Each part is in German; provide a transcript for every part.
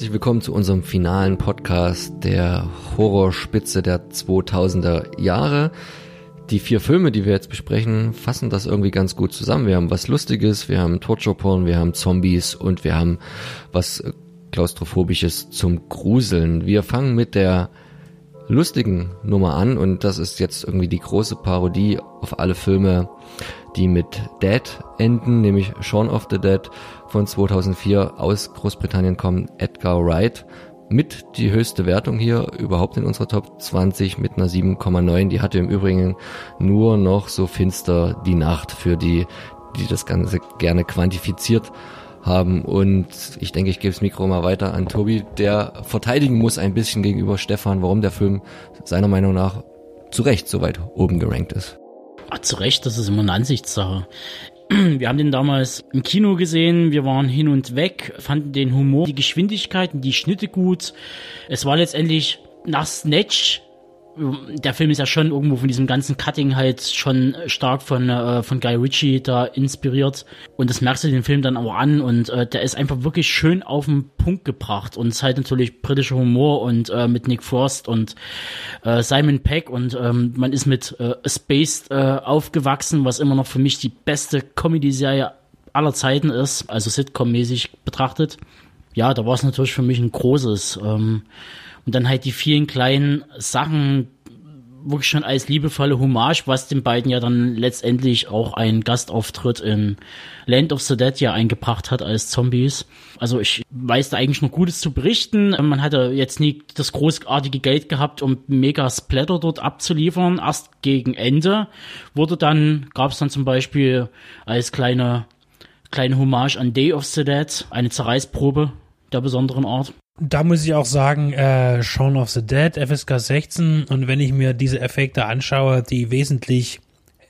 Herzlich willkommen zu unserem finalen Podcast der Horrorspitze der 2000er Jahre. Die vier Filme, die wir jetzt besprechen, fassen das irgendwie ganz gut zusammen. Wir haben was Lustiges, wir haben Torture Porn, wir haben Zombies und wir haben was Klaustrophobisches zum Gruseln. Wir fangen mit der lustigen Nummer an und das ist jetzt irgendwie die große Parodie auf alle Filme, die mit Dead enden, nämlich Shaun of the Dead von 2004 aus Großbritannien kommen, Edgar Wright mit die höchste Wertung hier überhaupt in unserer Top 20 mit einer 7,9. Die hatte im Übrigen nur noch so finster die Nacht für die, die das Ganze gerne quantifiziert haben. Und ich denke, ich gebe das Mikro mal weiter an Tobi, der verteidigen muss ein bisschen gegenüber Stefan, warum der Film seiner Meinung nach zu Recht so weit oben gerankt ist. Ach, zu Recht, das ist immer eine Ansichtssache. Wir haben den damals im Kino gesehen, wir waren hin und weg, fanden den Humor, die Geschwindigkeiten, die Schnitte gut. Es war letztendlich nach Snatch der Film ist ja schon irgendwo von diesem ganzen Cutting halt schon stark von, äh, von Guy Ritchie da inspiriert. Und das merkst du den Film dann auch an und äh, der ist einfach wirklich schön auf den Punkt gebracht. Und es ist halt natürlich britischer Humor und äh, mit Nick Frost und äh, Simon Peck und ähm, man ist mit äh, Spaced äh, aufgewachsen, was immer noch für mich die beste Comedy-Serie aller Zeiten ist, also Sitcom-mäßig betrachtet. Ja, da war es natürlich für mich ein großes. Ähm, und dann halt die vielen kleinen Sachen wirklich schon als liebevolle Hommage, was den beiden ja dann letztendlich auch ein Gastauftritt in Land of the Dead ja eingebracht hat als Zombies. Also ich weiß da eigentlich noch Gutes zu berichten. Man hatte jetzt nie das großartige Geld gehabt, um mega Splatter dort abzuliefern. Erst gegen Ende wurde dann, gab es dann zum Beispiel als kleine, kleine Hommage an Day of the Dead eine Zerreißprobe der besonderen Art da muss ich auch sagen, äh, Shaun of the Dead, FSK 16 und wenn ich mir diese Effekte anschaue, die wesentlich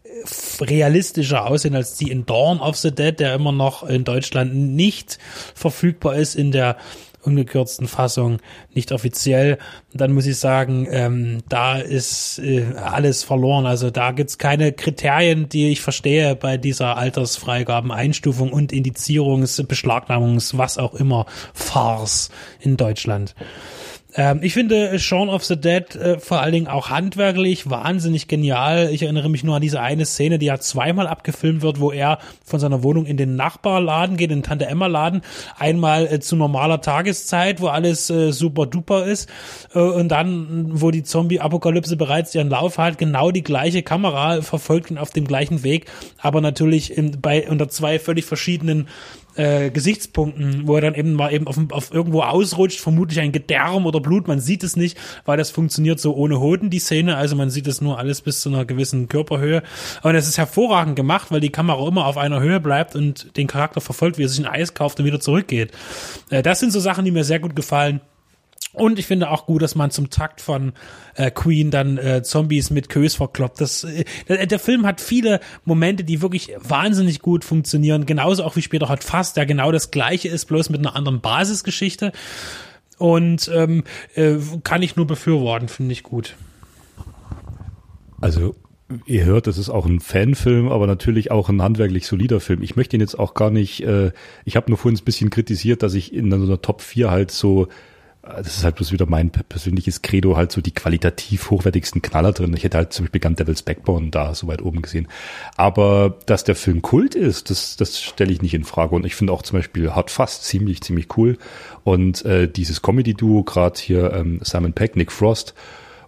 äh, realistischer aussehen als die in Dawn of the Dead, der immer noch in Deutschland nicht verfügbar ist in der ungekürzten Fassung, nicht offiziell. Dann muss ich sagen, ähm, da ist äh, alles verloren. Also da gibt's keine Kriterien, die ich verstehe bei dieser Altersfreigaben, Einstufung und Indizierungs-, Beschlagnamungs-, was auch immer, Farce in Deutschland. Ähm, ich finde Shaun of the Dead äh, vor allen Dingen auch handwerklich wahnsinnig genial. Ich erinnere mich nur an diese eine Szene, die ja zweimal abgefilmt wird, wo er von seiner Wohnung in den Nachbarladen geht, in den Tante Emma Laden. Einmal äh, zu normaler Tageszeit, wo alles äh, super duper ist. Äh, und dann, wo die Zombie-Apokalypse bereits ihren Lauf hat, genau die gleiche Kamera verfolgt ihn auf dem gleichen Weg, aber natürlich in, bei unter zwei völlig verschiedenen äh, Gesichtspunkten, wo er dann eben mal eben auf, auf irgendwo ausrutscht, vermutlich ein Gedärm oder Blut, man sieht es nicht, weil das funktioniert so ohne Hoden, die Szene, also man sieht es nur alles bis zu einer gewissen Körperhöhe. Und es ist hervorragend gemacht, weil die Kamera immer auf einer Höhe bleibt und den Charakter verfolgt, wie er sich ein Eis kauft und wieder zurückgeht. Äh, das sind so Sachen, die mir sehr gut gefallen. Und ich finde auch gut, dass man zum Takt von äh, Queen dann äh, Zombies mit Kös verkloppt. Das, äh, der, Film hat viele Momente, die wirklich wahnsinnig gut funktionieren. Genauso auch wie später hat Fast, der genau das gleiche ist, bloß mit einer anderen Basisgeschichte. Und ähm, äh, kann ich nur befürworten, finde ich gut. Also ihr hört, das ist auch ein Fanfilm, aber natürlich auch ein handwerklich solider Film. Ich möchte ihn jetzt auch gar nicht, äh, ich habe nur vorhin ein bisschen kritisiert, dass ich in so einer Top 4 halt so das ist halt bloß wieder mein persönliches Credo, halt so die qualitativ hochwertigsten Knaller drin. Ich hätte halt zum Beispiel gern Devil's Backbone da so weit oben gesehen. Aber dass der Film Kult ist, das, das stelle ich nicht in Frage. Und ich finde auch zum Beispiel Hard Fast ziemlich, ziemlich cool. Und äh, dieses Comedy-Duo, gerade hier ähm, Simon Peck, Nick Frost,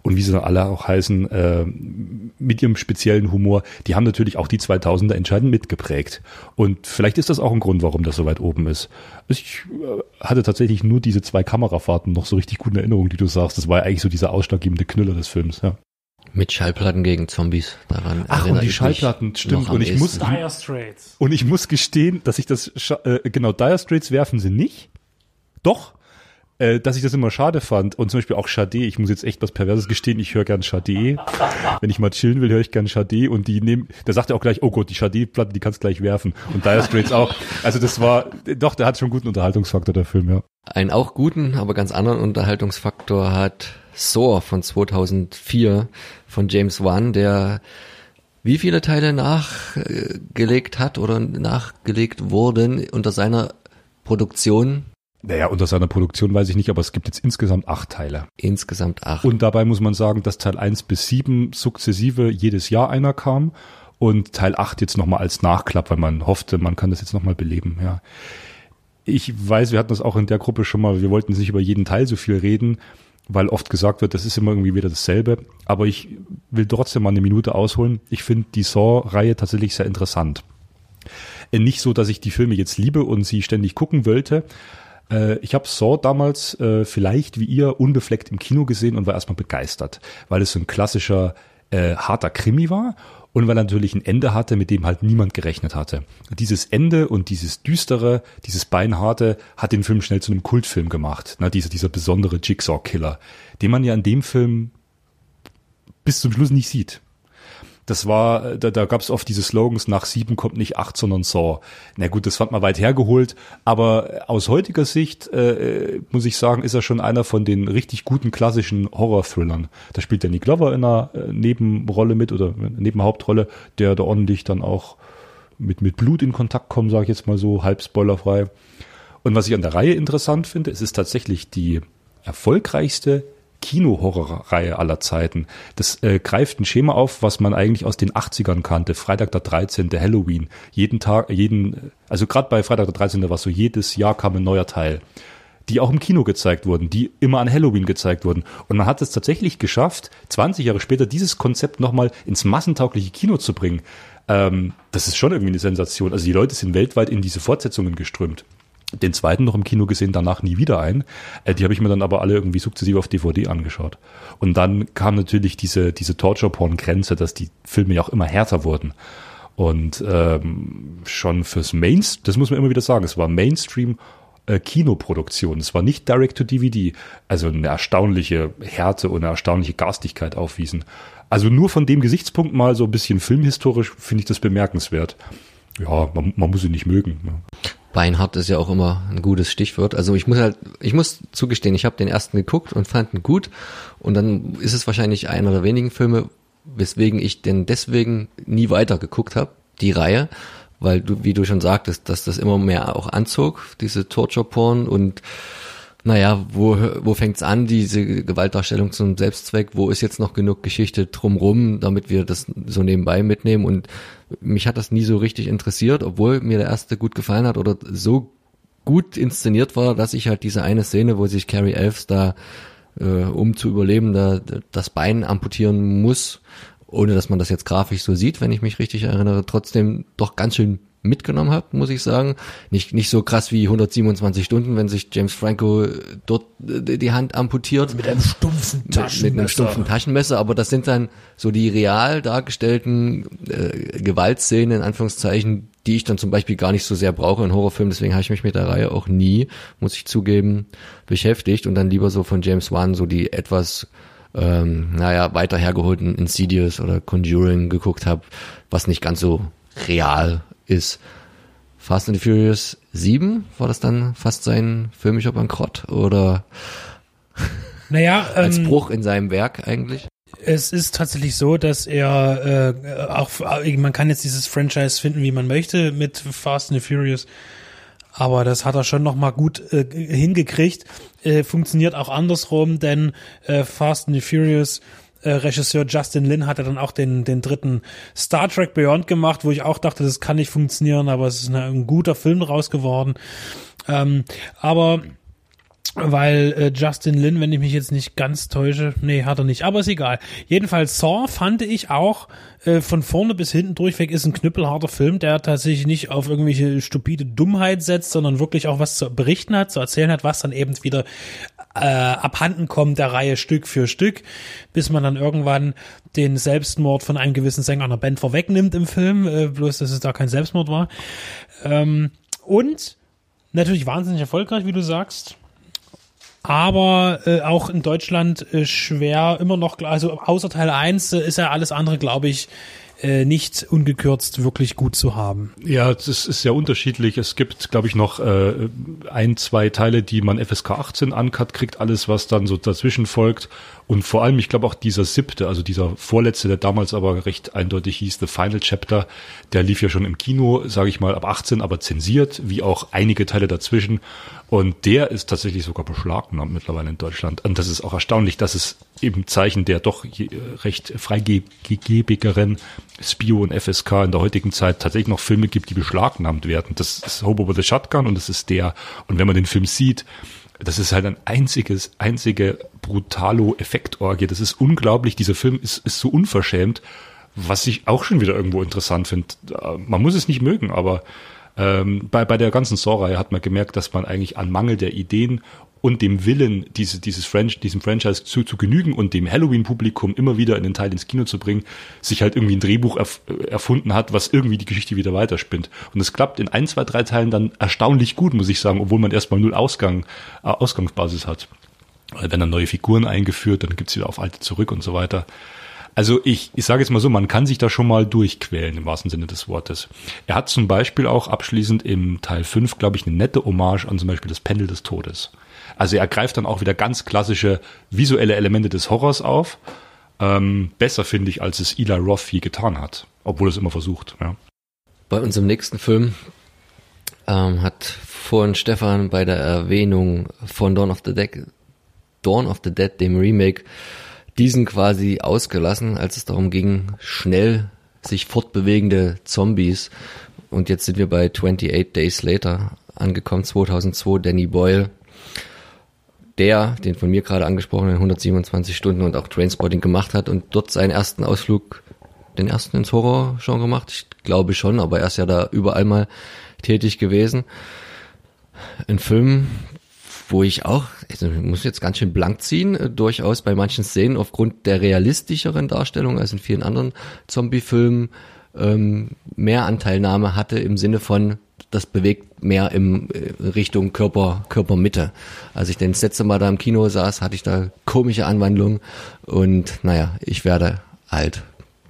und wie sie dann alle auch heißen, äh, mit ihrem speziellen Humor, die haben natürlich auch die 2000er entscheidend mitgeprägt. Und vielleicht ist das auch ein Grund, warum das so weit oben ist. Ich äh, hatte tatsächlich nur diese zwei Kamerafahrten noch so richtig guten Erinnerungen, die du sagst. Das war ja eigentlich so dieser ausschlaggebende Knüller des Films, ja. Mit Schallplatten gegen Zombies. Daran Ach, und die Schallplatten, stimmt. Und ich muss, Dire Straits. Und ich muss gestehen, dass ich das, äh, genau, Dire Straits werfen sie nicht. Doch, äh, dass ich das immer schade fand. Und zum Beispiel auch Sade, ich muss jetzt echt was Perverses gestehen, ich höre gern Sade. Wenn ich mal chillen will, höre ich gern Sade und die nehmen, da sagt er auch gleich, oh Gott, die Sade-Platte, die kannst gleich werfen. Und Dire Straits auch. Also das war, doch, der hat schon guten Unterhaltungsfaktor, der Film, ja. Einen auch guten, aber ganz anderen Unterhaltungsfaktor hat Saw von 2004 von James Wan, der wie viele Teile nachgelegt hat oder nachgelegt wurden unter seiner Produktion Naja, unter seiner Produktion weiß ich nicht, aber es gibt jetzt insgesamt acht Teile. Insgesamt acht. Und dabei muss man sagen, dass Teil 1 bis 7 sukzessive jedes Jahr einer kam und Teil 8 jetzt nochmal als Nachklapp, weil man hoffte, man kann das jetzt nochmal beleben, ja. Ich weiß, wir hatten das auch in der Gruppe schon mal, wir wollten nicht über jeden Teil so viel reden, weil oft gesagt wird, das ist immer irgendwie wieder dasselbe. Aber ich will trotzdem mal eine Minute ausholen. Ich finde die Saw-Reihe tatsächlich sehr interessant. Äh, nicht so, dass ich die Filme jetzt liebe und sie ständig gucken wollte. Äh, ich habe Saw damals äh, vielleicht wie ihr unbefleckt im Kino gesehen und war erstmal begeistert, weil es so ein klassischer äh, harter Krimi war und weil er natürlich ein Ende hatte, mit dem halt niemand gerechnet hatte. Dieses Ende und dieses düstere, dieses beinharte hat den Film schnell zu einem Kultfilm gemacht. Na, dieser, dieser besondere Jigsaw-Killer, den man ja in dem Film bis zum Schluss nicht sieht. Das war, da, da gab es oft diese Slogans, nach sieben kommt nicht acht, sondern Saw. Na gut, das fand man weit hergeholt, aber aus heutiger Sicht äh, muss ich sagen, ist er schon einer von den richtig guten klassischen Horror-Thrillern. Da spielt Danny Glover in einer äh, Nebenrolle mit oder Nebenhauptrolle, der da ordentlich dann auch mit, mit Blut in Kontakt kommt, sage ich jetzt mal so, halb spoilerfrei. Und was ich an der Reihe interessant finde, es ist tatsächlich die erfolgreichste Kino-Horror-Reihe aller Zeiten. Das äh, greift ein Schema auf, was man eigentlich aus den 80ern kannte. Freitag der 13., Halloween. Jeden Tag, jeden, also gerade bei Freitag der 13. war so, jedes Jahr kam ein neuer Teil die auch im Kino gezeigt wurden, die immer an Halloween gezeigt wurden. Und man hat es tatsächlich geschafft, 20 Jahre später dieses Konzept nochmal ins massentaugliche Kino zu bringen. Ähm, das ist schon irgendwie eine Sensation. Also die Leute sind weltweit in diese Fortsetzungen geströmt den zweiten noch im Kino gesehen, danach nie wieder ein. Äh, die habe ich mir dann aber alle irgendwie sukzessive auf DVD angeschaut. Und dann kam natürlich diese, diese Torture-Porn-Grenze, dass die Filme ja auch immer härter wurden. Und ähm, schon fürs Mainstream, das muss man immer wieder sagen, es war Mainstream äh, Kinoproduktion. Es war nicht Direct to DVD, also eine erstaunliche Härte und eine erstaunliche Garstigkeit aufwiesen. Also nur von dem Gesichtspunkt mal so ein bisschen filmhistorisch finde ich das bemerkenswert. Ja, man, man muss ihn nicht mögen. Ne? Beinhart ist ja auch immer ein gutes Stichwort. Also ich muss halt, ich muss zugestehen, ich habe den ersten geguckt und fand ihn gut. Und dann ist es wahrscheinlich einer der wenigen Filme, weswegen ich den deswegen nie weiter geguckt habe, die Reihe, weil du, wie du schon sagtest, dass das immer mehr auch anzog, diese Torture-Porn und naja, wo, wo fängt's an, diese Gewaltdarstellung zum Selbstzweck? Wo ist jetzt noch genug Geschichte drumrum, damit wir das so nebenbei mitnehmen? Und mich hat das nie so richtig interessiert, obwohl mir der erste gut gefallen hat oder so gut inszeniert war, dass ich halt diese eine Szene, wo sich Carrie Elves da, äh, um zu überleben, da das Bein amputieren muss, ohne dass man das jetzt grafisch so sieht, wenn ich mich richtig erinnere, trotzdem doch ganz schön mitgenommen habe, muss ich sagen. Nicht, nicht so krass wie 127 Stunden, wenn sich James Franco dort äh, die Hand amputiert. Mit einem stumpfen Taschenmesser. Mit, mit einem stumpfen Taschenmesser, aber das sind dann so die real dargestellten äh, Gewaltszenen, in Anführungszeichen, die ich dann zum Beispiel gar nicht so sehr brauche in Horrorfilmen. Deswegen habe ich mich mit der Reihe auch nie, muss ich zugeben, beschäftigt und dann lieber so von James Wan so die etwas ähm, naja, weiter hergeholten Insidious oder Conjuring geguckt habe, was nicht ganz so real ist. Fast and the Furious 7, war das dann fast sein filmischer Bankrott oder naja, als ähm, Bruch in seinem Werk eigentlich? Es ist tatsächlich so, dass er äh, auch, man kann jetzt dieses Franchise finden, wie man möchte mit Fast and the Furious, aber das hat er schon noch mal gut äh, hingekriegt. Äh, funktioniert auch andersrum, denn äh, Fast and the Furious äh, Regisseur Justin Lin hatte dann auch den, den dritten Star Trek Beyond gemacht, wo ich auch dachte, das kann nicht funktionieren, aber es ist eine, ein guter Film raus geworden. Ähm, aber weil äh, Justin Lin, wenn ich mich jetzt nicht ganz täusche, nee, hat er nicht, aber ist egal. Jedenfalls Saw fand ich auch äh, von vorne bis hinten durchweg ist ein knüppelharter Film, der tatsächlich nicht auf irgendwelche stupide Dummheit setzt, sondern wirklich auch was zu berichten hat, zu erzählen hat, was dann eben wieder äh, abhanden kommt der Reihe Stück für Stück, bis man dann irgendwann den Selbstmord von einem gewissen Sänger einer Band vorwegnimmt im Film, äh, bloß dass es da kein Selbstmord war. Ähm, und natürlich wahnsinnig erfolgreich, wie du sagst aber äh, auch in Deutschland äh, schwer immer noch, also außer Teil 1 äh, ist ja alles andere, glaube ich, äh, nicht ungekürzt wirklich gut zu haben. Ja, das ist sehr unterschiedlich. Es gibt, glaube ich, noch äh, ein, zwei Teile, die man FSK 18 uncut kriegt, alles, was dann so dazwischen folgt. Und vor allem, ich glaube auch dieser siebte, also dieser vorletzte, der damals aber recht eindeutig hieß, The Final Chapter, der lief ja schon im Kino, sage ich mal, ab 18, aber zensiert, wie auch einige Teile dazwischen. Und der ist tatsächlich sogar beschlagnahmt mittlerweile in Deutschland. Und das ist auch erstaunlich, dass es eben Zeichen der doch recht freigebigeren Spio und FSK in der heutigen Zeit tatsächlich noch Filme gibt, die beschlagnahmt werden. Das ist Hobo with the Shotgun und das ist der. Und wenn man den Film sieht, das ist halt ein einziges, einzige Brutalo-Effektorgie. Das ist unglaublich. Dieser Film ist, ist so unverschämt, was ich auch schon wieder irgendwo interessant finde. Man muss es nicht mögen, aber ähm, bei, bei der ganzen Saw-Reihe hat man gemerkt, dass man eigentlich an Mangel der Ideen und dem Willen, diese, dieses French, diesem Franchise zu, zu genügen und dem Halloween-Publikum immer wieder in den Teil ins Kino zu bringen, sich halt irgendwie ein Drehbuch erf erfunden hat, was irgendwie die Geschichte wieder weiterspinnt. Und es klappt in ein, zwei, drei Teilen dann erstaunlich gut, muss ich sagen, obwohl man erstmal null Ausgang, äh, Ausgangsbasis hat. Weil wenn dann neue Figuren eingeführt, dann gibt's wieder auf alte zurück und so weiter. Also ich, ich sage jetzt mal so, man kann sich da schon mal durchquälen im wahrsten Sinne des Wortes. Er hat zum Beispiel auch abschließend im Teil 5, glaube ich, eine nette Hommage an zum Beispiel das Pendel des Todes. Also er greift dann auch wieder ganz klassische visuelle Elemente des Horrors auf. Ähm, besser finde ich, als es Eli Roth je getan hat, obwohl es immer versucht. Ja. Bei unserem nächsten Film ähm, hat vorhin Stefan bei der Erwähnung von Dawn of the Dead, Dawn of the Dead, dem Remake, diesen quasi ausgelassen, als es darum ging, schnell sich fortbewegende Zombies. Und jetzt sind wir bei 28 Days Later angekommen, 2002, Danny Boyle. Der, den von mir gerade angesprochenen 127 Stunden und auch Trainspotting gemacht hat und dort seinen ersten Ausflug, den ersten ins Horror schon gemacht. Ich glaube schon, aber er ist ja da überall mal tätig gewesen. Ein Film, wo ich auch, also ich muss jetzt ganz schön blank ziehen, äh, durchaus bei manchen Szenen aufgrund der realistischeren Darstellung als in vielen anderen Zombie-Filmen ähm, mehr Anteilnahme hatte im Sinne von, das bewegt mehr im äh, Richtung Körper, Körpermitte. Als ich den das letzte Mal da im Kino saß, hatte ich da komische Anwandlungen und naja, ich werde alt.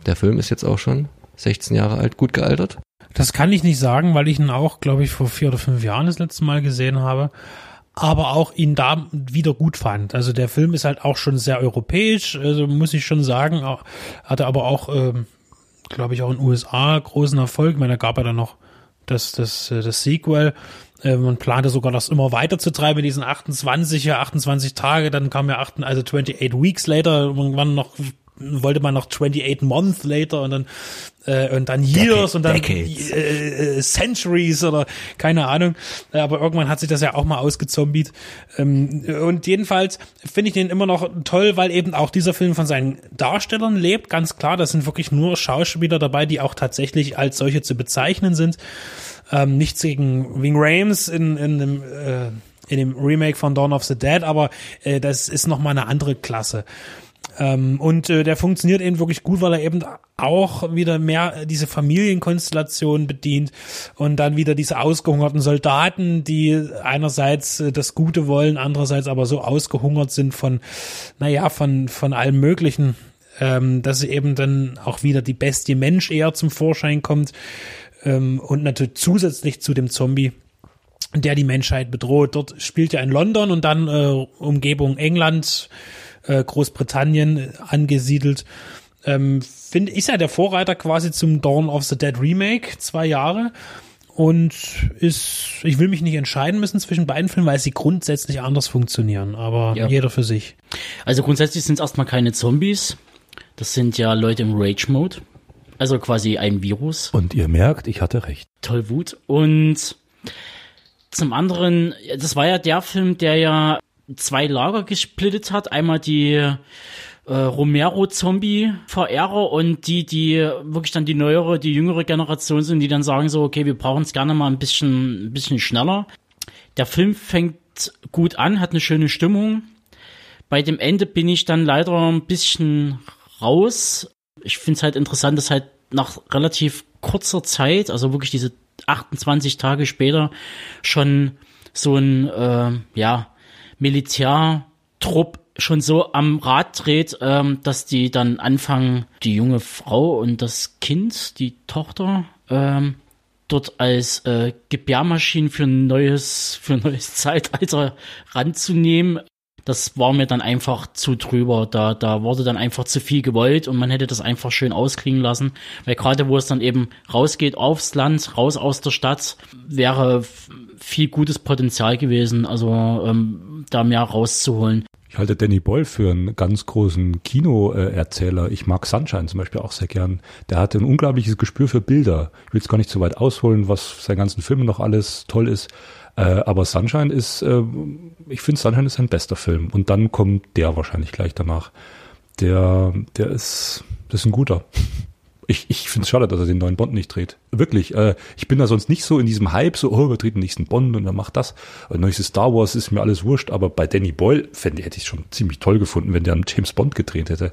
Der Film ist jetzt auch schon 16 Jahre alt, gut gealtert. Das kann ich nicht sagen, weil ich ihn auch, glaube ich, vor vier oder fünf Jahren das letzte Mal gesehen habe aber auch ihn da wieder gut fand. Also der Film ist halt auch schon sehr europäisch, also muss ich schon sagen, hatte aber auch, ähm, glaube ich, auch in den USA großen Erfolg. Ich meine, da gab er dann noch das, das, äh, das Sequel. Äh, man plante sogar das immer weiter zu treiben in diesen 28, ja, 28 Tage, dann kam ja 8, also 28 Weeks later, irgendwann noch wollte man noch 28 Months later und dann äh, und dann Years Decade, und dann äh, äh, Centuries oder keine Ahnung. Aber irgendwann hat sich das ja auch mal ausgezombiet. Ähm, und jedenfalls finde ich den immer noch toll, weil eben auch dieser Film von seinen Darstellern lebt. Ganz klar, das sind wirklich nur Schauspieler dabei, die auch tatsächlich als solche zu bezeichnen sind. Ähm, nichts gegen Wing Rames in, in dem äh, in dem Remake von Dawn of the Dead, aber äh, das ist noch mal eine andere Klasse. Ähm, und äh, der funktioniert eben wirklich gut, weil er eben auch wieder mehr diese Familienkonstellation bedient und dann wieder diese ausgehungerten Soldaten, die einerseits äh, das Gute wollen, andererseits aber so ausgehungert sind von, naja, von, von allem Möglichen, ähm, dass eben dann auch wieder die Bestie Mensch eher zum Vorschein kommt ähm, und natürlich zusätzlich zu dem Zombie der die Menschheit bedroht. Dort spielt er in London und dann äh, Umgebung England, äh, Großbritannien angesiedelt. Ähm, finde ist ja der Vorreiter quasi zum Dawn of the Dead Remake, zwei Jahre. Und ist, ich will mich nicht entscheiden müssen zwischen beiden Filmen, weil sie grundsätzlich anders funktionieren, aber ja. jeder für sich. Also grundsätzlich sind es erstmal keine Zombies. Das sind ja Leute im Rage-Mode. Also quasi ein Virus. Und ihr merkt, ich hatte recht. Tollwut. Und zum anderen, das war ja der Film, der ja zwei Lager gesplittet hat. Einmal die äh, Romero-Zombie-Verehrer und die, die wirklich dann die neuere, die jüngere Generation sind, die dann sagen so, okay, wir brauchen es gerne mal ein bisschen, ein bisschen schneller. Der Film fängt gut an, hat eine schöne Stimmung. Bei dem Ende bin ich dann leider ein bisschen raus. Ich finde es halt interessant, dass halt nach relativ kurzer Zeit, also wirklich diese 28 Tage später, schon so ein, äh, ja, Militärtrupp schon so am Rad dreht, ähm, dass die dann anfangen, die junge Frau und das Kind, die Tochter, ähm, dort als äh, Gebärmaschinen für ein neues, für ein neues Zeitalter ranzunehmen. Das war mir dann einfach zu drüber. Da, da wurde dann einfach zu viel gewollt und man hätte das einfach schön ausklingen lassen. Weil gerade wo es dann eben rausgeht aufs Land, raus aus der Stadt, wäre viel gutes Potenzial gewesen, also ähm, da mehr rauszuholen. Ich halte Danny Boyle für einen ganz großen Kinoerzähler. Ich mag Sunshine zum Beispiel auch sehr gern. Der hatte ein unglaubliches Gespür für Bilder. Ich will jetzt gar nicht so weit ausholen, was seinen ganzen Filmen noch alles toll ist. Äh, aber Sunshine ist, äh, ich finde Sunshine ist sein bester Film. Und dann kommt der wahrscheinlich gleich danach. Der, der ist, das ist ein guter. Ich, ich finde es schade, dass er den neuen Bond nicht dreht. Wirklich, äh, ich bin da sonst nicht so in diesem Hype, so, oh, wir dreht den nächsten Bond und er macht das. Äh, neuestes Star Wars ist mir alles wurscht, aber bei Danny Boyle fände hätte ich schon ziemlich toll gefunden, wenn der einen James Bond gedreht hätte.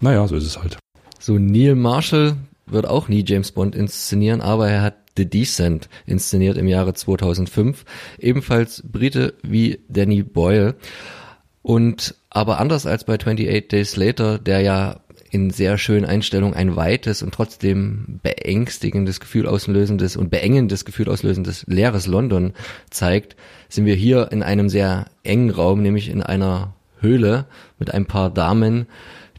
Naja, so ist es halt. So, Neil Marshall wird auch nie James Bond inszenieren, aber er hat The Descent inszeniert im Jahre 2005. Ebenfalls Brite wie Danny Boyle. Und aber anders als bei 28 Days Later, der ja in sehr schönen Einstellungen ein weites und trotzdem beängstigendes Gefühl auslösendes und beengendes Gefühl auslösendes leeres London zeigt, sind wir hier in einem sehr engen Raum, nämlich in einer Höhle mit ein paar Damen,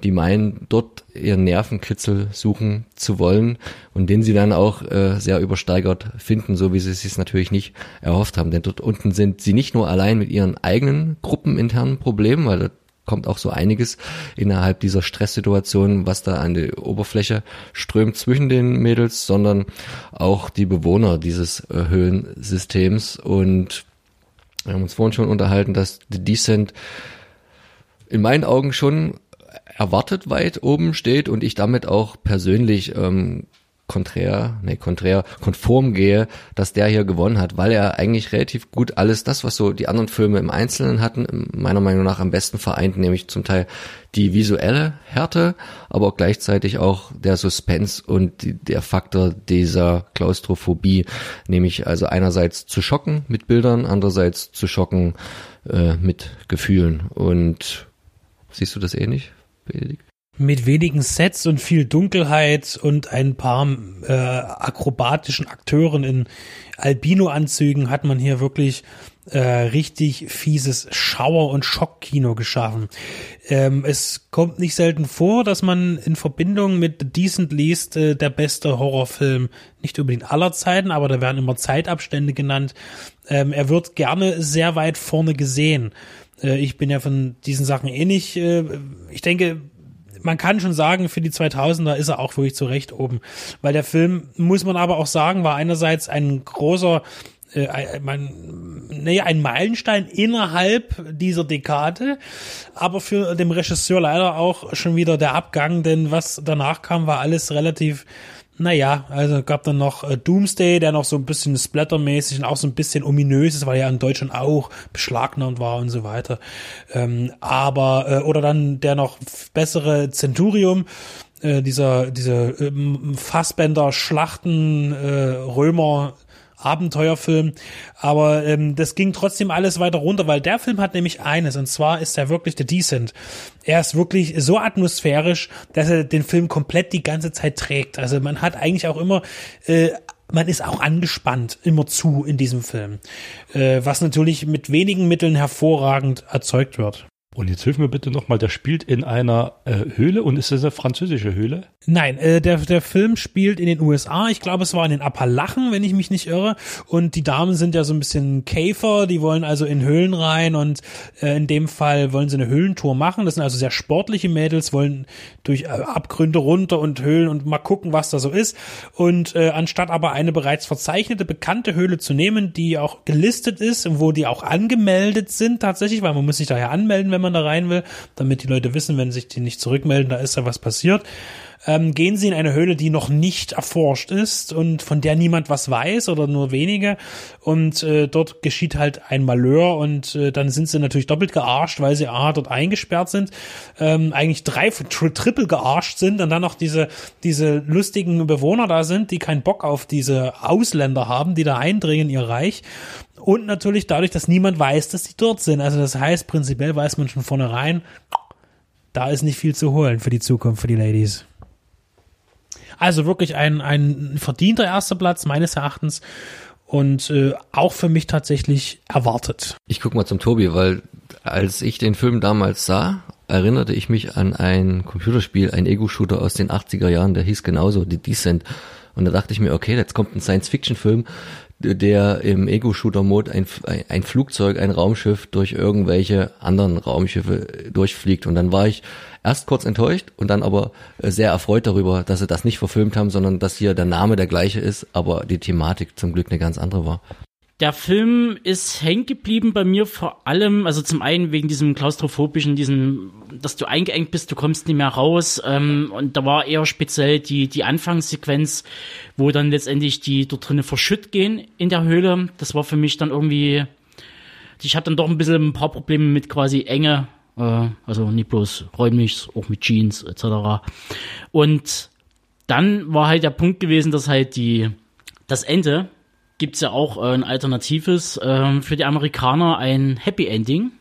die meinen, dort ihren Nervenkitzel suchen zu wollen und den sie dann auch äh, sehr übersteigert finden, so wie sie es sich natürlich nicht erhofft haben. Denn dort unten sind sie nicht nur allein mit ihren eigenen gruppeninternen Problemen, weil kommt auch so einiges innerhalb dieser Stresssituation, was da an die Oberfläche strömt zwischen den Mädels, sondern auch die Bewohner dieses äh, Höhlensystems. Und wir haben uns vorhin schon unterhalten, dass The Descent in meinen Augen schon erwartet weit oben steht und ich damit auch persönlich ähm, konträr, nee, konträr, konform gehe, dass der hier gewonnen hat, weil er eigentlich relativ gut alles das, was so die anderen Filme im Einzelnen hatten, meiner Meinung nach am besten vereint, nämlich zum Teil die visuelle Härte, aber gleichzeitig auch der Suspense und die, der Faktor dieser Klaustrophobie, nämlich also einerseits zu schocken mit Bildern, andererseits zu schocken äh, mit Gefühlen. Und siehst du das ähnlich, Benedikt? mit wenigen Sets und viel Dunkelheit und ein paar äh, akrobatischen Akteuren in Albino-Anzügen hat man hier wirklich äh, richtig fieses Schauer- und Schockkino geschaffen. Ähm, es kommt nicht selten vor, dass man in Verbindung mit Decent Least äh, der beste Horrorfilm, nicht unbedingt aller Zeiten, aber da werden immer Zeitabstände genannt. Ähm, er wird gerne sehr weit vorne gesehen. Äh, ich bin ja von diesen Sachen ähnlich. Äh, ich denke, man kann schon sagen, für die 2000er ist er auch wirklich zu Recht oben. Weil der Film, muss man aber auch sagen, war einerseits ein großer äh, man, naja, ein Meilenstein innerhalb dieser Dekade, aber für den Regisseur leider auch schon wieder der Abgang, denn was danach kam, war alles relativ naja, also gab dann noch äh, Doomsday, der noch so ein bisschen splattermäßig und auch so ein bisschen ominös ist, weil er in Deutschland auch beschlagnahmt war und so weiter. Ähm, aber, äh, oder dann der noch bessere Centurium, äh, dieser, dieser ähm, Fassbender Schlachten äh, Römer Abenteuerfilm. Aber ähm, das ging trotzdem alles weiter runter, weil der Film hat nämlich eines, und zwar ist er wirklich der Decent. Er ist wirklich so atmosphärisch, dass er den Film komplett die ganze Zeit trägt. Also man hat eigentlich auch immer äh, man ist auch angespannt immer zu in diesem Film, äh, was natürlich mit wenigen Mitteln hervorragend erzeugt wird. Und jetzt hilf mir bitte nochmal, der spielt in einer äh, Höhle und ist das eine französische Höhle? Nein, äh, der, der Film spielt in den USA. Ich glaube, es war in den Appalachen, wenn ich mich nicht irre. Und die Damen sind ja so ein bisschen Käfer, die wollen also in Höhlen rein und äh, in dem Fall wollen sie eine Höhlentour machen. Das sind also sehr sportliche Mädels, wollen durch äh, Abgründe runter und Höhlen und mal gucken, was da so ist. Und äh, anstatt aber eine bereits verzeichnete, bekannte Höhle zu nehmen, die auch gelistet ist und wo die auch angemeldet sind tatsächlich, weil man muss sich daher anmelden, wenn man da rein will, damit die Leute wissen, wenn sich die nicht zurückmelden, da ist ja was passiert. Ähm, gehen sie in eine Höhle, die noch nicht erforscht ist und von der niemand was weiß oder nur wenige. Und äh, dort geschieht halt ein Malheur und äh, dann sind sie natürlich doppelt gearscht, weil sie A, dort eingesperrt sind, ähm, eigentlich drei, tri triple gearscht sind und dann noch diese, diese lustigen Bewohner da sind, die keinen Bock auf diese Ausländer haben, die da eindringen in ihr Reich Und natürlich dadurch, dass niemand weiß, dass die dort sind. Also das heißt, prinzipiell weiß man schon vornherein, da ist nicht viel zu holen für die Zukunft, für die Ladies. Also wirklich ein, ein verdienter erster Platz meines Erachtens und äh, auch für mich tatsächlich erwartet. Ich guck mal zum Tobi, weil als ich den Film damals sah, erinnerte ich mich an ein Computerspiel, ein Ego-Shooter aus den 80er Jahren, der hieß genauso, The Descent. Und da dachte ich mir, okay, jetzt kommt ein Science-Fiction-Film, der im Ego-Shooter-Mode ein, ein Flugzeug, ein Raumschiff durch irgendwelche anderen Raumschiffe durchfliegt. Und dann war ich erst kurz enttäuscht und dann aber sehr erfreut darüber, dass sie das nicht verfilmt haben, sondern dass hier der Name der gleiche ist, aber die Thematik zum Glück eine ganz andere war. Der Film ist hängen geblieben bei mir vor allem, also zum einen wegen diesem klaustrophobischen, diesem, dass du eingeengt bist, du kommst nicht mehr raus. Ähm, und da war eher speziell die, die Anfangssequenz, wo dann letztendlich die dort drinnen verschütt gehen in der Höhle. Das war für mich dann irgendwie, ich hatte dann doch ein bisschen ein paar Probleme mit quasi Enge, äh, also nicht bloß räumlich, auch mit Jeans etc. Und dann war halt der Punkt gewesen, dass halt die, das Ende, gibt es ja auch äh, ein alternatives äh, für die Amerikaner ein Happy Ending,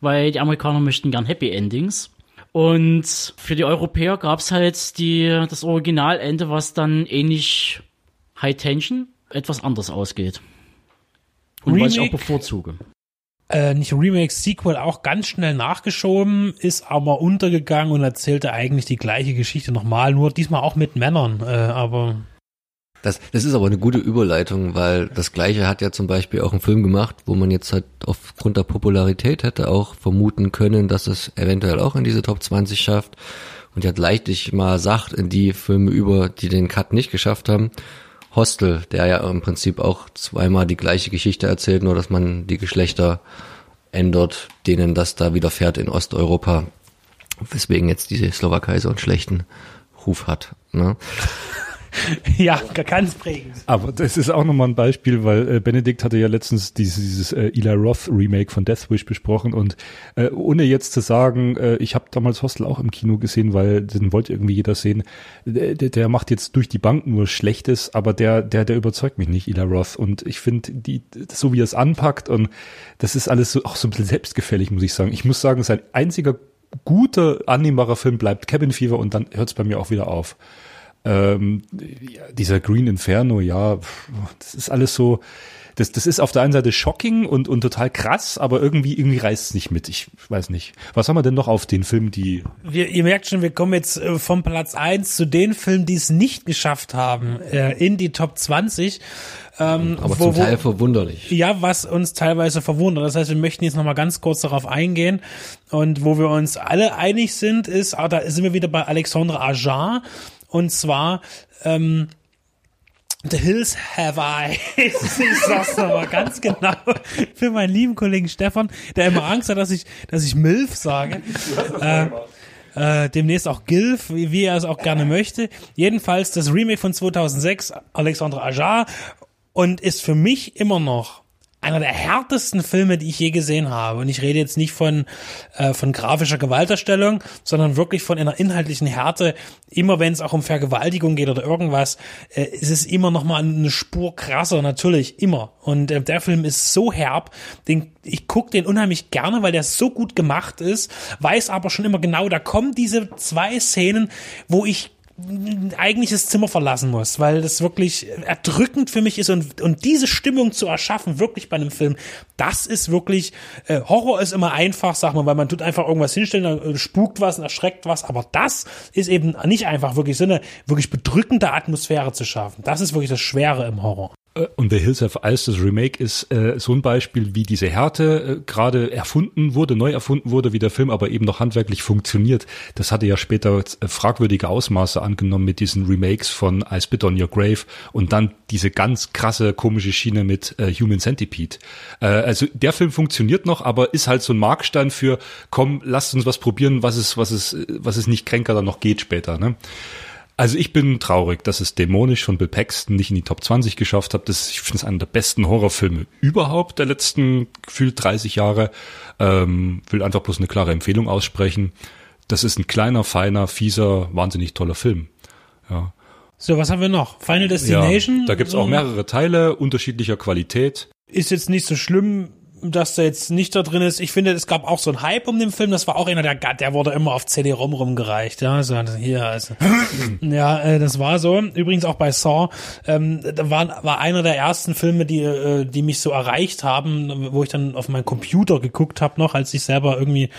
weil die Amerikaner möchten gern Happy Endings. Und für die Europäer gab es halt die, das Originalende, was dann ähnlich High Tension etwas anders ausgeht. Und Remake, was ich auch bevorzuge. Äh, nicht Remake, Sequel auch ganz schnell nachgeschoben, ist aber untergegangen und erzählte eigentlich die gleiche Geschichte nochmal, nur diesmal auch mit Männern, äh, aber das, das ist aber eine gute Überleitung, weil das Gleiche hat ja zum Beispiel auch ein Film gemacht, wo man jetzt halt aufgrund der Popularität hätte auch vermuten können, dass es eventuell auch in diese Top 20 schafft. Und hat leichtig mal sagt in die Filme über, die den Cut nicht geschafft haben. Hostel, der ja im Prinzip auch zweimal die gleiche Geschichte erzählt, nur dass man die Geschlechter ändert, denen das da widerfährt in Osteuropa. Weswegen jetzt diese Slowakei so einen schlechten Ruf hat. Ne? ja, ganz prägend. Aber das ist auch nochmal ein Beispiel, weil äh, Benedikt hatte ja letztens dieses, dieses äh, Eli Roth Remake von Death Wish besprochen und äh, ohne jetzt zu sagen, äh, ich habe damals Hostel auch im Kino gesehen, weil den wollte irgendwie jeder sehen. Der, der macht jetzt durch die Bank nur Schlechtes, aber der, der, der überzeugt mich nicht, Eli Roth. Und ich finde, die, so wie er es anpackt und das ist alles so, auch so ein bisschen selbstgefällig, muss ich sagen. Ich muss sagen, sein einziger guter, annehmbarer Film bleibt Cabin Fever und dann hört es bei mir auch wieder auf. Ähm, dieser Green Inferno, ja, das ist alles so, das, das ist auf der einen Seite shocking und, und total krass, aber irgendwie, irgendwie reißt es nicht mit. Ich weiß nicht. Was haben wir denn noch auf den Filmen, die. Wir, ihr merkt schon, wir kommen jetzt äh, vom Platz eins zu den Filmen, die es nicht geschafft haben, äh, in die Top 20. Ähm, aber wo, zum Teil verwunderlich. Ja, was uns teilweise verwundert. Das heißt, wir möchten jetzt nochmal ganz kurz darauf eingehen. Und wo wir uns alle einig sind, ist, ah, da sind wir wieder bei Alexandre Ajar, und zwar, ähm, The Hills Have I. ich sag's nochmal ganz genau für meinen lieben Kollegen Stefan, der immer Angst hat, dass ich, dass ich Milf sage. Äh, äh, demnächst auch Gilf, wie, wie er es auch gerne möchte. Jedenfalls das Remake von 2006, Alexandre Ajar, und ist für mich immer noch einer der härtesten Filme, die ich je gesehen habe. Und ich rede jetzt nicht von, äh, von grafischer Gewalterstellung, sondern wirklich von einer inhaltlichen Härte. Immer wenn es auch um Vergewaltigung geht oder irgendwas, äh, ist es immer noch mal eine Spur krasser, natürlich, immer. Und äh, der Film ist so herb, den, ich gucke den unheimlich gerne, weil der so gut gemacht ist, weiß aber schon immer genau, da kommen diese zwei Szenen, wo ich eigentlich das Zimmer verlassen muss, weil das wirklich erdrückend für mich ist und, und diese Stimmung zu erschaffen, wirklich bei einem Film, das ist wirklich, äh, Horror ist immer einfach, sag mal, weil man tut einfach irgendwas hinstellen, dann spukt was und erschreckt was, aber das ist eben nicht einfach wirklich so eine wirklich bedrückende Atmosphäre zu schaffen. Das ist wirklich das Schwere im Horror. Äh, und The Hills Have Eyes, das Remake, ist äh, so ein Beispiel, wie diese Härte äh, gerade erfunden wurde, neu erfunden wurde, wie der Film aber eben noch handwerklich funktioniert. Das hatte ja später äh, fragwürdige Ausmaße angenommen mit diesen Remakes von I Spit on Your Grave und dann diese ganz krasse komische Schiene mit äh, Human Centipede. Äh, also der Film funktioniert noch, aber ist halt so ein Markstein für, komm, lasst uns was probieren, was es, was es, was es nicht kränker dann noch geht später. Ne? Also ich bin traurig, dass es dämonisch von Bill Paxton nicht in die Top 20 geschafft hat. Das, ich finde es einer der besten Horrorfilme überhaupt der letzten gefühlt 30 Jahre. Ähm, will einfach bloß eine klare Empfehlung aussprechen. Das ist ein kleiner, feiner, fieser, wahnsinnig toller Film. Ja. So, was haben wir noch? Final Destination? Ja, da gibt's auch mehrere Teile unterschiedlicher Qualität. Ist jetzt nicht so schlimm, dass der jetzt nicht da drin ist. Ich finde, es gab auch so einen Hype um den Film. Das war auch einer, der, der wurde immer auf CD-ROM rumgereicht. Ja, so hier, also. ja, äh, das war so. Übrigens auch bei Saw. Ähm, da war, war einer der ersten Filme, die, äh, die mich so erreicht haben, wo ich dann auf meinen Computer geguckt habe noch, als ich selber irgendwie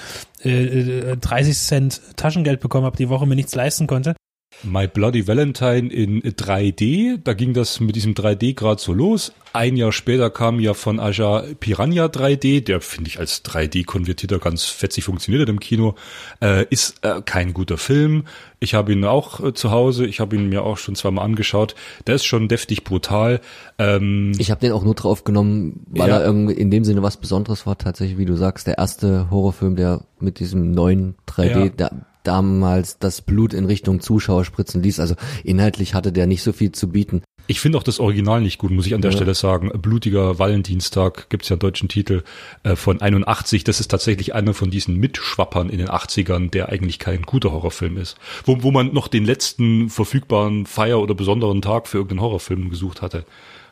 äh, 30 äh, Cent Taschengeld bekommen habe, die Woche mir nichts leisten konnte. My Bloody Valentine in 3D. Da ging das mit diesem 3D gerade so los. Ein Jahr später kam ja von Aja Piranha 3D, der finde ich als 3D-konvertierter ganz fetzig funktioniert im Kino. Äh, ist äh, kein guter Film. Ich habe ihn auch äh, zu Hause. Ich habe ihn mir auch schon zweimal angeschaut. Der ist schon deftig brutal. Ähm, ich habe den auch nur drauf genommen, weil ja. er irgendwie in dem Sinne was Besonderes war. Tatsächlich, wie du sagst, der erste Horrorfilm, der mit diesem neuen 3D, ja. der damals das Blut in Richtung Zuschauer spritzen ließ. Also inhaltlich hatte der nicht so viel zu bieten. Ich finde auch das Original nicht gut, muss ich an der ja. Stelle sagen. Blutiger Valentinstag gibt's ja einen deutschen Titel äh, von 81. Das ist tatsächlich einer von diesen Mitschwappern in den 80ern, der eigentlich kein guter Horrorfilm ist. Wo, wo man noch den letzten verfügbaren Feier- oder besonderen Tag für irgendeinen Horrorfilm gesucht hatte.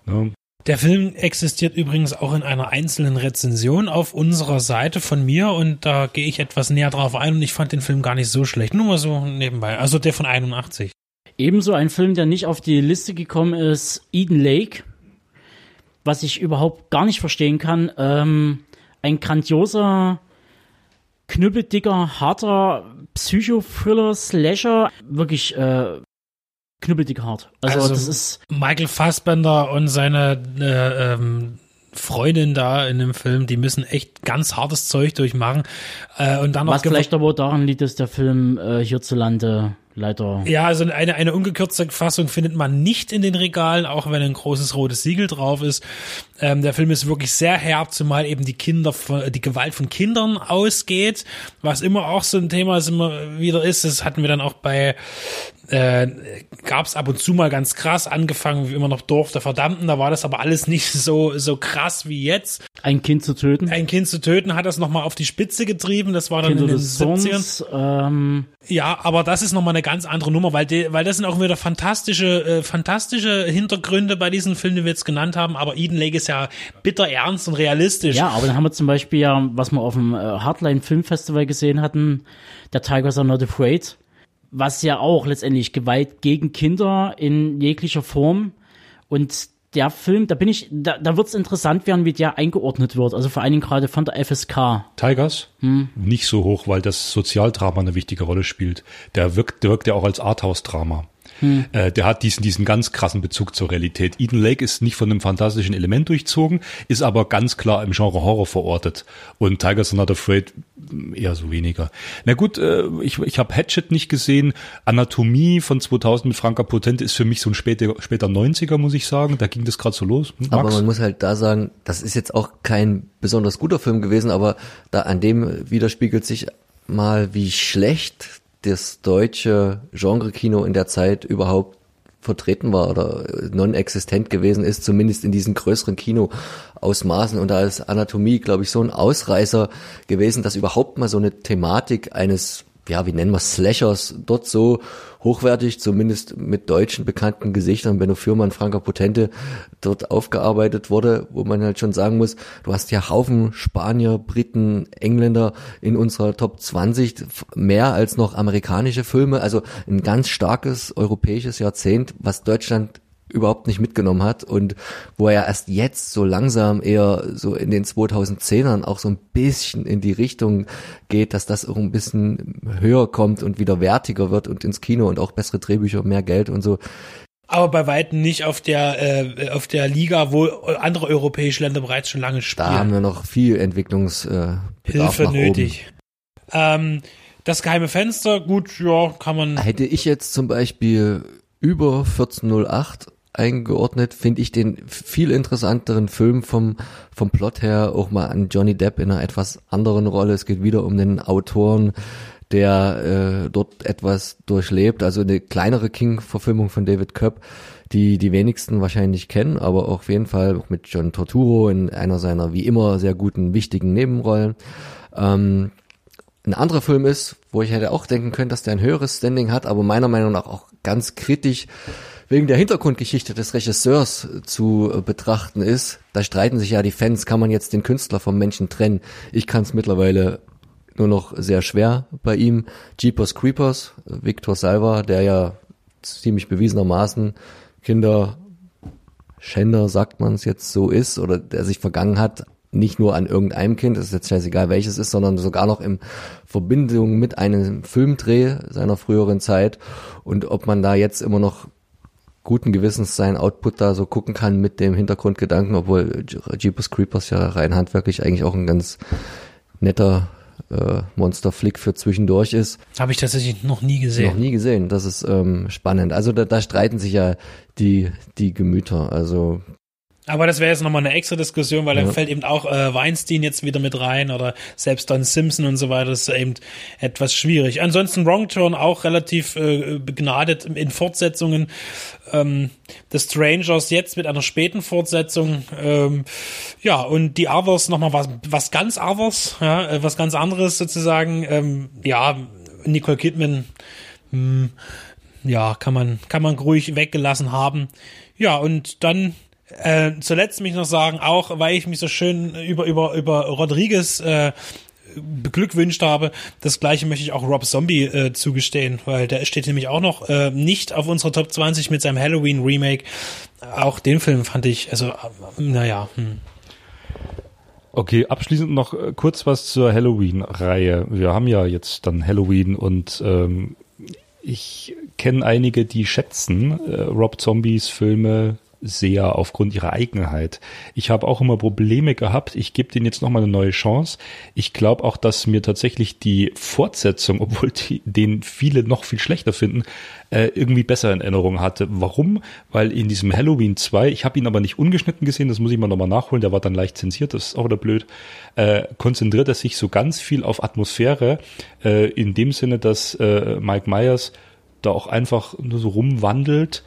Ja. Der Film existiert übrigens auch in einer einzelnen Rezension auf unserer Seite von mir und da gehe ich etwas näher drauf ein und ich fand den Film gar nicht so schlecht. Nur mal so nebenbei. Also der von 81. Ebenso ein Film, der nicht auf die Liste gekommen ist, Eden Lake. Was ich überhaupt gar nicht verstehen kann. Ähm, ein grandioser, knüppeldicker, harter Psychothriller-Slasher. Wirklich äh, knüppeldick hart. Also, also, das ist Michael Fassbender und seine äh, ähm, Freundin da in dem Film, die müssen echt ganz hartes Zeug durchmachen. Äh, und dann Was vielleicht aber daran liegt, dass der Film äh, hierzulande leider. Ja, also eine, eine ungekürzte Fassung findet man nicht in den Regalen, auch wenn ein großes rotes Siegel drauf ist. Ähm, der Film ist wirklich sehr herb, zumal eben die Kinder, die Gewalt von Kindern ausgeht, was immer auch so ein Thema ist, immer wieder ist. Das hatten wir dann auch bei äh, gab es ab und zu mal ganz krass, angefangen wie immer noch Dorf der Verdammten, da war das aber alles nicht so, so krass wie jetzt. Ein Kind zu töten? Ein Kind zu töten hat das nochmal auf die Spitze getrieben, das war dann kind in den 70ern. Ähm ja, aber das ist nochmal eine ganz andere Nummer, weil, die, weil das sind auch wieder fantastische, äh, fantastische Hintergründe bei diesen Filmen, die wir jetzt genannt haben, aber Eden Lake ist ja bitter ernst und realistisch. Ja, aber dann haben wir zum Beispiel ja, was wir auf dem äh, Hardline Film Festival gesehen hatten, der Tigers are not afraid was ja auch letztendlich Gewalt gegen Kinder in jeglicher Form und der Film, da bin ich, da, da wird es interessant werden, wie der eingeordnet wird. Also vor allen Dingen gerade von der FSK. Tigers? Hm. Nicht so hoch, weil das Sozialdrama eine wichtige Rolle spielt. Der wirkt, der wirkt ja auch als Arthouse-Drama. Hm. Äh, der hat diesen, diesen ganz krassen Bezug zur Realität. Eden Lake ist nicht von einem fantastischen Element durchzogen, ist aber ganz klar im Genre Horror verortet. Und Tigers Are Not Afraid eher so weniger. Na gut, äh, ich, ich habe Hatchet nicht gesehen. Anatomie von 2000 mit Franka Potente ist für mich so ein später, später 90er, muss ich sagen. Da ging das gerade so los. Max? Aber man muss halt da sagen, das ist jetzt auch kein besonders guter Film gewesen, aber da an dem widerspiegelt sich mal, wie schlecht das deutsche Genre-Kino in der Zeit überhaupt vertreten war oder non-existent gewesen ist, zumindest in diesen größeren Kinoausmaßen. Und da ist Anatomie, glaube ich, so ein Ausreißer gewesen, dass überhaupt mal so eine Thematik eines ja, wie nennen wir Slashers dort so hochwertig, zumindest mit deutschen bekannten Gesichtern, Benno Fürmann, Franka Potente, dort aufgearbeitet wurde, wo man halt schon sagen muss, du hast ja Haufen Spanier, Briten, Engländer in unserer Top 20, mehr als noch amerikanische Filme, also ein ganz starkes europäisches Jahrzehnt, was Deutschland überhaupt nicht mitgenommen hat und wo er erst jetzt so langsam eher so in den 2010ern auch so ein bisschen in die Richtung geht, dass das auch ein bisschen höher kommt und wieder wertiger wird und ins Kino und auch bessere Drehbücher, mehr Geld und so. Aber bei weitem nicht auf der äh, auf der Liga, wo andere europäische Länder bereits schon lange spielen. Da haben wir noch viel Entwicklungshilfe äh, nötig. Ähm, das geheime Fenster, gut, ja, kann man. Hätte ich jetzt zum Beispiel über 1408 eingeordnet, finde ich den viel interessanteren Film vom, vom Plot her auch mal an Johnny Depp in einer etwas anderen Rolle. Es geht wieder um den Autoren, der äh, dort etwas durchlebt, also eine kleinere King-Verfilmung von David Köpp, die die wenigsten wahrscheinlich kennen, aber auf jeden Fall auch mit John Torturo in einer seiner wie immer sehr guten, wichtigen Nebenrollen. Ähm, ein anderer Film ist, wo ich hätte auch denken können, dass der ein höheres Standing hat, aber meiner Meinung nach auch ganz kritisch wegen der Hintergrundgeschichte des Regisseurs zu äh, betrachten ist, da streiten sich ja die Fans, kann man jetzt den Künstler vom Menschen trennen. Ich kann es mittlerweile nur noch sehr schwer bei ihm. Jeepers Creepers, Victor Salva, der ja ziemlich bewiesenermaßen Kinder Schänder, sagt man es jetzt so ist, oder der sich vergangen hat, nicht nur an irgendeinem Kind, das ist jetzt scheißegal welches ist, sondern sogar noch in Verbindung mit einem Filmdreh seiner früheren Zeit und ob man da jetzt immer noch guten Gewissens seinen Output da so gucken kann mit dem Hintergrundgedanken, obwohl Jeepers Creepers ja rein handwerklich eigentlich auch ein ganz netter äh, Monster-Flick für zwischendurch ist. Habe ich tatsächlich noch nie gesehen. Noch nie gesehen. Das ist ähm, spannend. Also da, da streiten sich ja die, die Gemüter. Also aber das wäre jetzt nochmal eine extra Diskussion, weil ja. da fällt eben auch äh, Weinstein jetzt wieder mit rein oder selbst Don Simpson und so weiter. Das ist eben etwas schwierig. Ansonsten Wrong Turn auch relativ äh, begnadet in Fortsetzungen. Ähm, The Strangers jetzt mit einer späten Fortsetzung. Ähm, ja, und die Others nochmal was, was ganz Others, ja, äh, was ganz anderes sozusagen. Ähm, ja, Nicole Kidman, mh, hm, ja, kann man, kann man ruhig weggelassen haben. Ja, und dann äh, zuletzt mich noch sagen, auch weil ich mich so schön über, über, über Rodriguez äh, beglückwünscht habe. Das gleiche möchte ich auch Rob Zombie äh, zugestehen, weil der steht nämlich auch noch äh, nicht auf unserer Top 20 mit seinem Halloween Remake. Auch den Film fand ich, also, äh, naja. Hm. Okay, abschließend noch äh, kurz was zur Halloween-Reihe. Wir haben ja jetzt dann Halloween und ähm, ich kenne einige, die schätzen äh, Rob Zombies Filme sehr aufgrund ihrer Eigenheit. Ich habe auch immer Probleme gehabt. Ich gebe denen jetzt nochmal eine neue Chance. Ich glaube auch, dass mir tatsächlich die Fortsetzung, obwohl die, den viele noch viel schlechter finden, äh, irgendwie besser in Erinnerung hatte. Warum? Weil in diesem Halloween 2, ich habe ihn aber nicht ungeschnitten gesehen, das muss ich mal nochmal nachholen, der war dann leicht zensiert, das ist auch wieder blöd, äh, konzentriert er sich so ganz viel auf Atmosphäre, äh, in dem Sinne, dass äh, Mike Myers da auch einfach nur so rumwandelt,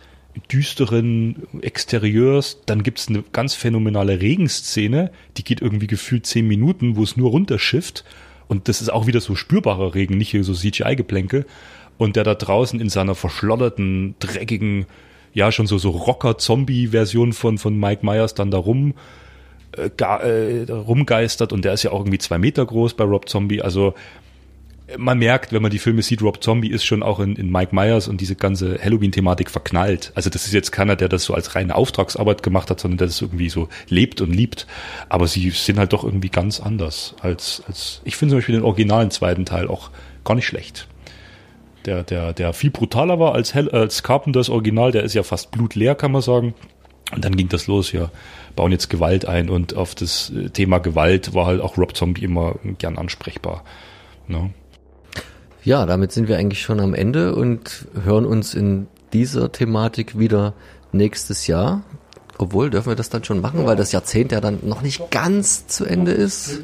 düsteren Exterieurs. Dann gibt's eine ganz phänomenale Regenszene, die geht irgendwie gefühlt zehn Minuten, wo es nur runterschifft. Und das ist auch wieder so spürbarer Regen, nicht hier so CGI-Geplänkel. Und der da draußen in seiner verschlotterten, dreckigen, ja schon so so Rocker-Zombie-Version von von Mike Myers dann da rum äh, äh, rumgeistert und der ist ja auch irgendwie zwei Meter groß bei Rob Zombie. Also man merkt, wenn man die Filme sieht, Rob Zombie ist schon auch in, in Mike Myers und diese ganze Halloween-Thematik verknallt. Also das ist jetzt keiner, der das so als reine Auftragsarbeit gemacht hat, sondern der das irgendwie so lebt und liebt. Aber sie sind halt doch irgendwie ganz anders als, als ich finde zum Beispiel den originalen zweiten Teil auch gar nicht schlecht. Der, der, der viel brutaler war als, Hell, als Carpenters Original, der ist ja fast blutleer, kann man sagen. Und dann ging das los, ja, bauen jetzt Gewalt ein und auf das äh, Thema Gewalt war halt auch Rob Zombie immer gern ansprechbar. Ne? Ja, damit sind wir eigentlich schon am Ende und hören uns in dieser Thematik wieder nächstes Jahr. Obwohl, dürfen wir das dann schon machen, weil das Jahrzehnt ja dann noch nicht ganz zu Ende ist.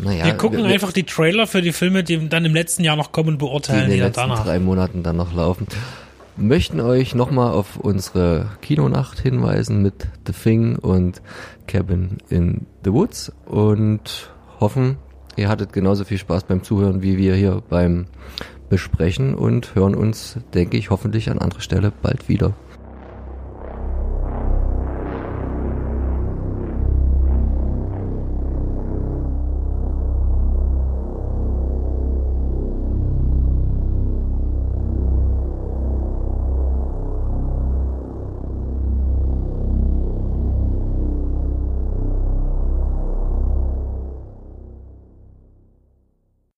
Naja, wir gucken wir, einfach die Trailer für die Filme, die dann im letzten Jahr noch kommen, beurteilen, die in den letzten danach. drei Monaten dann noch laufen. Möchten euch nochmal auf unsere Kinonacht hinweisen mit The Thing und Cabin in the Woods und hoffen, Ihr hattet genauso viel Spaß beim Zuhören wie wir hier beim Besprechen und hören uns, denke ich, hoffentlich an anderer Stelle bald wieder.